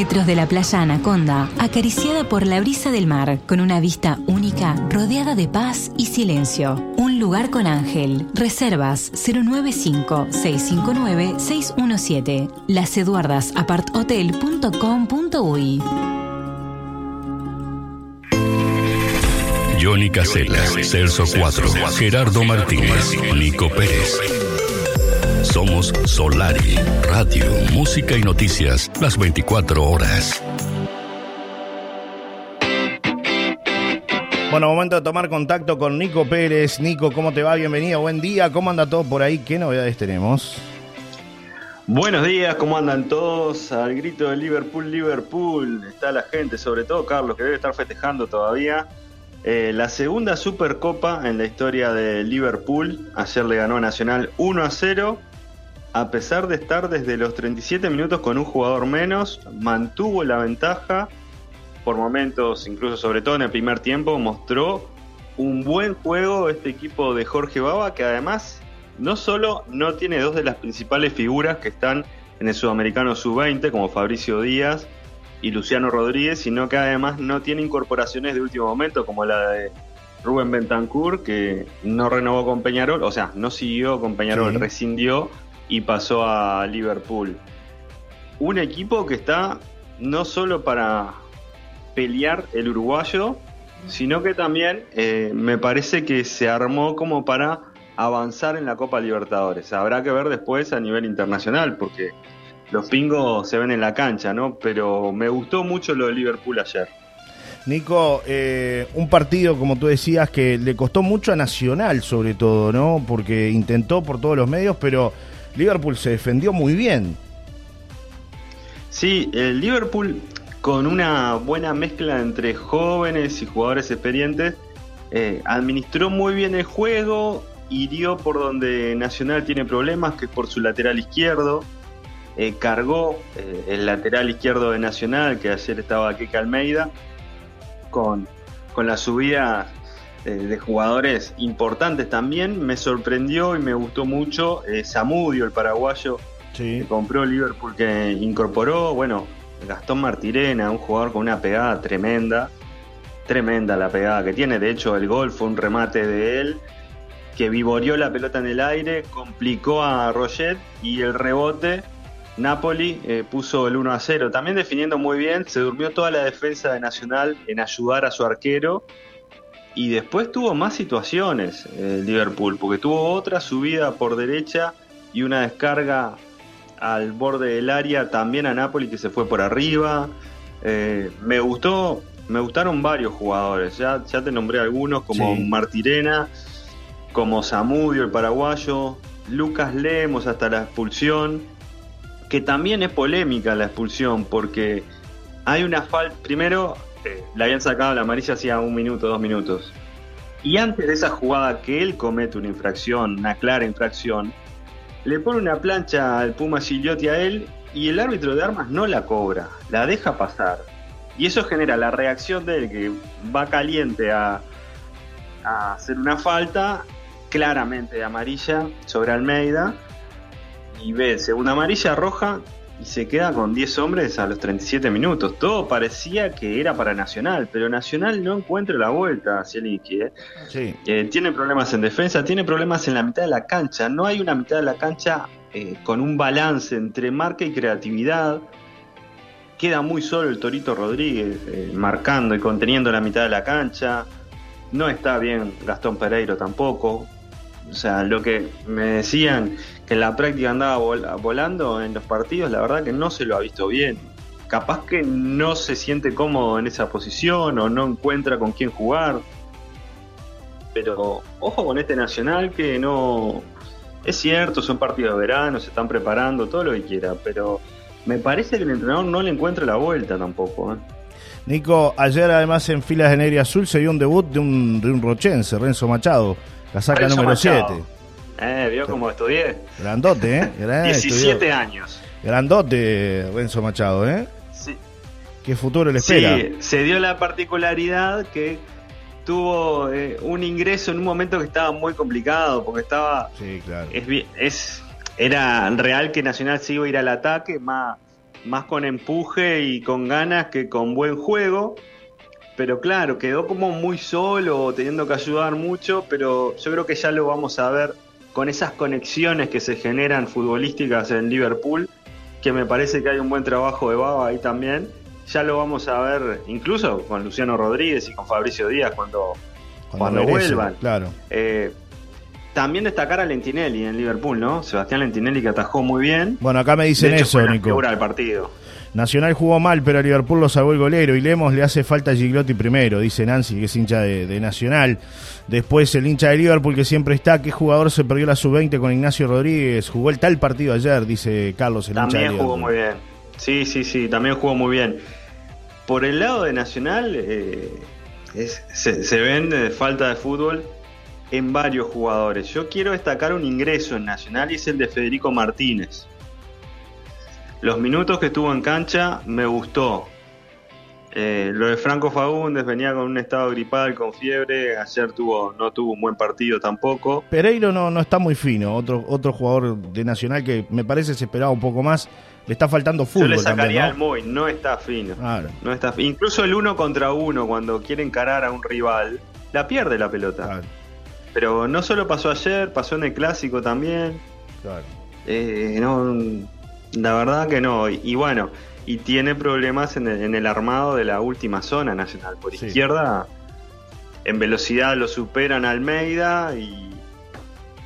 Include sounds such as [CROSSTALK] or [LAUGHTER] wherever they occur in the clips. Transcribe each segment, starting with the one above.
metros de la playa Anaconda, acariciada por la brisa del mar, con una vista única, rodeada de paz y silencio. Un lugar con ángel. Reservas 095-659-617. Las Eduardas Aparthotel.com.uy Johnny Caselas, Celso 4, Gerardo Martínez, Nico Pérez. Somos Solari, radio, música y noticias las 24 horas. Bueno, momento de tomar contacto con Nico Pérez. Nico, ¿cómo te va? Bienvenido, buen día. ¿Cómo anda todo por ahí? ¿Qué novedades tenemos? Buenos días, ¿cómo andan todos? Al grito de Liverpool, Liverpool. Está la gente, sobre todo Carlos, que debe estar festejando todavía. Eh, la segunda Supercopa en la historia de Liverpool. Ayer le ganó a Nacional 1 a 0. A pesar de estar desde los 37 minutos con un jugador menos, mantuvo la ventaja. Por momentos, incluso sobre todo en el primer tiempo, mostró un buen juego este equipo de Jorge Baba, que además no solo no tiene dos de las principales figuras que están en el Sudamericano Sub-20, como Fabricio Díaz, y Luciano Rodríguez, sino que además no tiene incorporaciones de último momento como la de Rubén Bentancur, que no renovó con Peñarol, o sea, no siguió con Peñarol, rescindió y pasó a Liverpool. Un equipo que está no solo para pelear el uruguayo, sino que también eh, me parece que se armó como para avanzar en la Copa Libertadores. Habrá que ver después a nivel internacional, porque los pingos se ven en la cancha, ¿no? Pero me gustó mucho lo de Liverpool ayer. Nico, eh, un partido, como tú decías, que le costó mucho a Nacional, sobre todo, ¿no? Porque intentó por todos los medios, pero Liverpool se defendió muy bien. Sí, el Liverpool con una buena mezcla entre jóvenes y jugadores experientes, eh, administró muy bien el juego, hirió por donde Nacional tiene problemas, que es por su lateral izquierdo. Eh, cargó eh, el lateral izquierdo de Nacional, que ayer estaba Keke Almeida, con, con la subida eh, de jugadores importantes también. Me sorprendió y me gustó mucho Samudio, el paraguayo, que compró Liverpool, que incorporó, bueno, Gastón Martirena, un jugador con una pegada tremenda. Tremenda la pegada que tiene. De hecho, el gol fue un remate de él que vivoreó la pelota en el aire, complicó a Roget y el rebote Napoli eh, puso el 1 a 0, también definiendo muy bien, se durmió toda la defensa de Nacional en ayudar a su arquero y después tuvo más situaciones eh, Liverpool, porque tuvo otra subida por derecha y una descarga al borde del área también a Napoli que se fue por arriba. Eh, me gustó, me gustaron varios jugadores, ya, ya te nombré algunos como Martirena, como Samudio el paraguayo, Lucas Lemos hasta la expulsión que también es polémica la expulsión, porque hay una falta. Primero, eh, la habían sacado la amarilla hacía un minuto, dos minutos. Y antes de esa jugada que él comete una infracción, una clara infracción, le pone una plancha al Puma Gigliotti a él y el árbitro de armas no la cobra, la deja pasar. Y eso genera la reacción de él que va caliente a, a hacer una falta claramente de amarilla sobre Almeida y ve segunda amarilla roja y se queda con 10 hombres a los 37 minutos. Todo parecía que era para Nacional, pero Nacional no encuentra la vuelta hacia el ¿eh? ¿eh? tiene problemas en defensa, tiene problemas en la mitad de la cancha. No hay una mitad de la cancha eh, con un balance entre marca y creatividad. Queda muy solo el Torito Rodríguez eh, marcando y conteniendo la mitad de la cancha. No está bien Gastón Pereiro tampoco. O sea, lo que me decían que la práctica andaba volando en los partidos, la verdad que no se lo ha visto bien. Capaz que no se siente cómodo en esa posición o no encuentra con quién jugar. Pero ojo con este Nacional que no... Es cierto, son partidos de verano, se están preparando, todo lo que quiera, pero me parece que el entrenador no le encuentra la vuelta tampoco. ¿eh? Nico, ayer además en filas de Negri Azul se dio un debut de un, de un rochense, Renzo Machado. La saca número 7. Eh, vio cómo estudié. Grandote, ¿eh? [LAUGHS] 17 años. Grandote, Renzo Machado, ¿eh? Sí. ¿Qué futuro le espera? Sí, se dio la particularidad que tuvo eh, un ingreso en un momento que estaba muy complicado, porque estaba... Sí, claro. Es, es, era real que Nacional se iba a ir al ataque, más, más con empuje y con ganas que con buen juego. Pero claro, quedó como muy solo, teniendo que ayudar mucho, pero yo creo que ya lo vamos a ver con esas conexiones que se generan futbolísticas en Liverpool, que me parece que hay un buen trabajo de Baba ahí también. Ya lo vamos a ver incluso con Luciano Rodríguez y con Fabricio Díaz cuando, cuando, vuelvan. Claro. Eh, también destacar a Lentinelli en Liverpool, ¿no? Sebastián Lentinelli que atajó muy bien. Bueno, acá me dicen eso, Nico. el partido. Nacional jugó mal, pero a Liverpool lo salvó el golero. Y Lemos le hace falta a Giglotti primero, dice Nancy, que es hincha de, Nacional. Después el hincha de Liverpool, que siempre está. ¿Qué jugador se perdió la sub-20 con Ignacio Rodríguez? Jugó el tal partido ayer, dice Carlos, el también hincha jugó muy bien. Sí, sí, sí, también jugó muy bien. Por el lado de Nacional, eh, se, se vende falta de fútbol en varios jugadores. Yo quiero destacar un ingreso en Nacional y es el de Federico Martínez. Los minutos que estuvo en cancha me gustó. Eh, lo de Franco Fagundes venía con un estado gripal, con fiebre. Ayer tuvo, no tuvo un buen partido tampoco. Pereiro no, no está muy fino. Otro, otro jugador de Nacional que me parece se esperaba un poco más. Le está faltando fútbol. Yo le sacaría al Moy, no está fino. No está, incluso el uno contra uno, cuando quiere encarar a un rival, la pierde la pelota. Pero no solo pasó ayer, pasó en el clásico también. Claro. Eh, no, la verdad que no. Y, bueno, y tiene problemas en el, armado de la última zona nacional. Por izquierda, en velocidad lo superan Almeida y,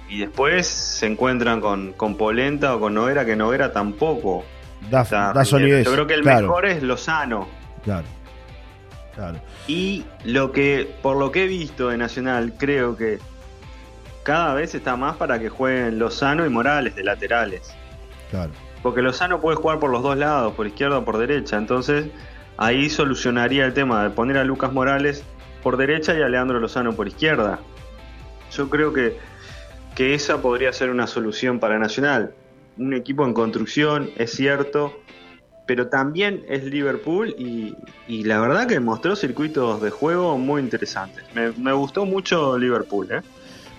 y después se encuentran con, con Polenta o con Noguera, que Noguera tampoco. Da, da solidez. Yo creo que el mejor es Lozano. Claro. Claro. Y lo que, por lo que he visto de Nacional, creo que cada vez está más para que jueguen Lozano y Morales de laterales. Claro. Porque Lozano puede jugar por los dos lados, por izquierda o por derecha. Entonces ahí solucionaría el tema de poner a Lucas Morales por derecha y a Leandro Lozano por izquierda. Yo creo que, que esa podría ser una solución para Nacional. Un equipo en construcción, es cierto, pero también es Liverpool y, la verdad que mostró circuitos de juego muy interesantes. Me, me gustó mucho Liverpool. ¿eh?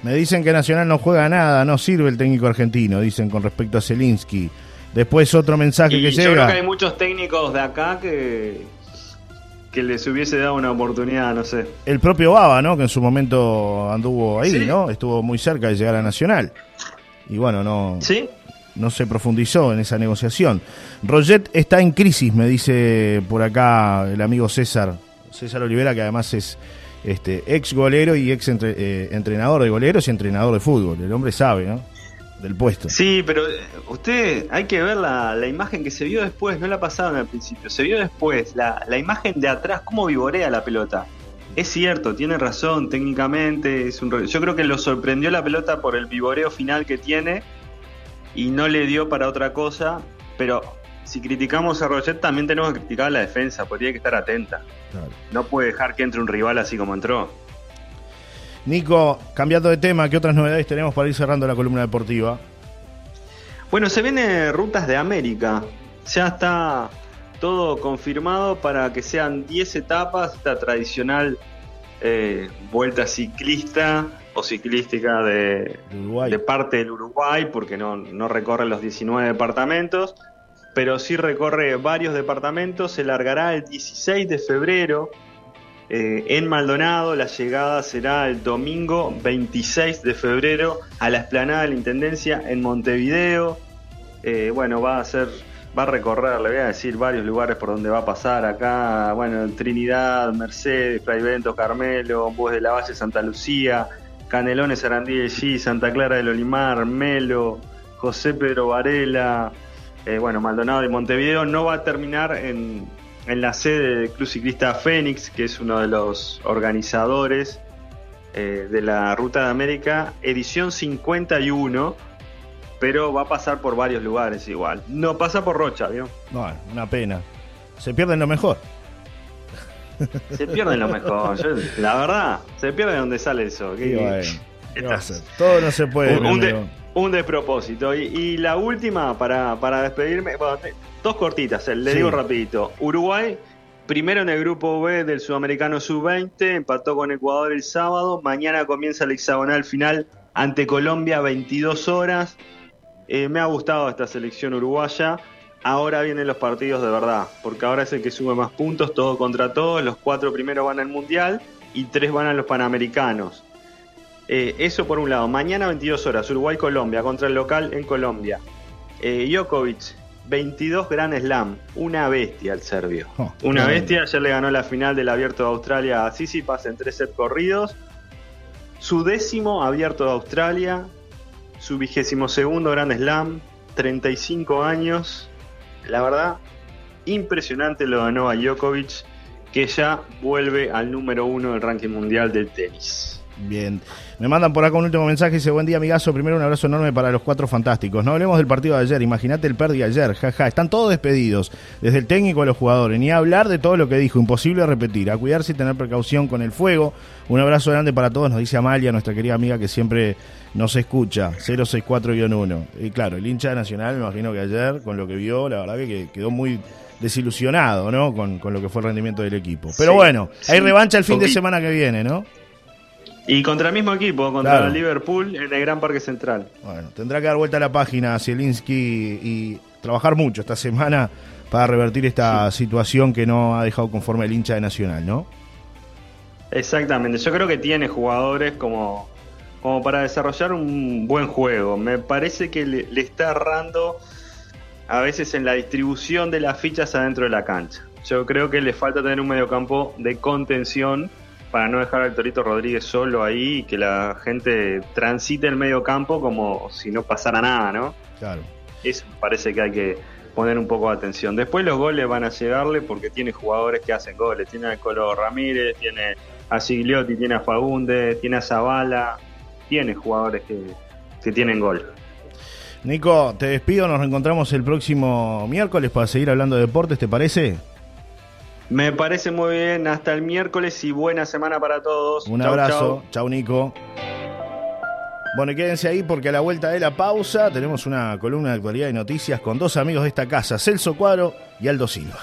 Me dicen que Nacional no juega nada, no sirve el técnico argentino, dicen con respecto a Zelinsky. Después otro mensaje que llega. Yo creo que hay muchos técnicos de acá que, que les hubiese dado una oportunidad, no sé. El propio Baba, ¿no? Que en su momento anduvo ahí, ¿no? Estuvo muy cerca de llegar a Nacional. Y bueno, no. Sí. No se profundizó en esa negociación. Roget está en crisis, me dice por acá el amigo César. César Olivera, que además es este, ex golero y ex eh, entrenador de goleros y entrenador de fútbol. El hombre sabe, ¿no? Del puesto. Sí, pero eh, usted hay que ver la, imagen que se vio después, no la pasaron al principio, se vio después, la, imagen de atrás, cómo vivorea la pelota. Es cierto, tiene razón técnicamente. Es un, yo creo que lo sorprendió la pelota por el vivoreo final que tiene y no le dio para otra cosa. Pero si criticamos a Roger, también tenemos que criticar a la defensa, porque tiene que estar atenta. No puede dejar que entre un rival así como entró. Nico, cambiando de tema, ¿qué otras novedades tenemos para ir cerrando la columna deportiva? Bueno, se viene Rutas de América. Ya está todo confirmado para que sean 10 etapas, esta tradicional eh, vuelta ciclista o ciclística de, de, parte del Uruguay, porque no, no recorre los 19 departamentos pero sí recorre varios departamentos. Se largará el 16 de febrero eh, en Maldonado. La llegada será el domingo 26 de febrero a la explanada de la Intendencia en Montevideo. Eh, bueno, va a ser, va a recorrer, le voy a decir varios lugares por donde va a pasar acá. Bueno, Trinidad, Mercedes, Bento, Carmelo, Bos de la Valle, Santa Lucía, Canelones, Sarandí de Santa Clara del Olimar, Melo, José Pedro Varela. Eh, bueno, Maldonado de Montevideo no va a terminar en, la sede del Club Ciclista Fénix, que es uno de los organizadores eh, de la Ruta de América, edición 51, pero va a pasar por varios lugares igual. No pasa por Rocha, ¿vio? Bueno, una pena. Se pierden lo mejor. Se pierden lo mejor. la verdad, se pierde donde sale eso. Todo no se puede. Un despropósito. Y, la última, para, para despedirme, dos cortitas, eh, le digo rapidito. Uruguay, primero en el grupo B del Sudamericano Sub-20, empató con Ecuador el sábado. Mañana comienza el hexagonal final ante Colombia, 22 horas. Eh, me ha gustado esta selección uruguaya. ahora vienen los partidos de verdad, porque ahora es el que sube más puntos, todo contra todos, los cuatro primeros van al Mundial y tres van a los Panamericanos. Eh, eso por un lado, mañana 22 horas, Uruguay-Colombia, contra el local en Colombia. Eh, Djokovic, 22 Grand Slam, una bestia el serbio. Oh, una bestia, ayer le ganó la final del Abierto de Australia a Tsitsipas en tres sets corridos. Su décimo Abierto de Australia, su vigésimo segundo Grand Slam, 35 años. La verdad, impresionante lo de Novak Djokovic, que ya vuelve al número uno del ranking mundial del tenis. Bien. Me mandan por acá un último mensaje. Dice, buen día, amigazo. Primero un abrazo enorme para los cuatro fantásticos. No hablemos del partido de ayer. Imagínate el perdi ayer. Jaja. Están todos despedidos. Desde el técnico a los jugadores. Ni hablar de todo lo que dijo. Imposible repetir. A cuidarse y tener precaución con el fuego. Un abrazo grande para todos. Nos dice Amalia, nuestra querida amiga que siempre nos escucha. 064-1. Y claro, el hincha nacional, me imagino que ayer, con lo que vio, la verdad que quedó muy desilusionado, ¿no? Con, con lo que fue el rendimiento del equipo. Pero Sí, bueno, hay sí, revancha el fin de semana que viene, ¿no? Y contra el mismo equipo, contra Claro. el Liverpool en el Gran Parque Central. Bueno, tendrá que dar vuelta a la página Zielinski y trabajar mucho esta semana para revertir esta situación que no ha dejado conforme el hincha de Nacional, ¿no? Exactamente, yo creo que tiene jugadores como, como para desarrollar un buen juego. Me parece que le, le está errando a veces en la distribución de las fichas adentro de la cancha. Yo creo que le falta tener un mediocampo de contención para no dejar al Torito Rodríguez solo ahí y que la gente transite el mediocampo como si no pasara nada, ¿no? Claro. Eso me parece que hay que poner un poco de atención. Después los goles van a llegarle porque tiene jugadores que hacen goles. Tiene a Colo Ramírez, tiene a Sigliotti, tiene a Fagundes, tiene a Zavala. Tiene jugadores que, que tienen gol. Nico, te despido, nos reencontramos el próximo miércoles para seguir hablando de deportes, ¿te parece? Me parece muy bien. Hasta el miércoles y buena semana para todos. Un Chau, abrazo, chau. chau Nico. Bueno, y quédense ahí porque a la vuelta de la pausa tenemos una columna de actualidad y noticias con dos amigos de esta casa, Celso Cuadro y Aldo Silva.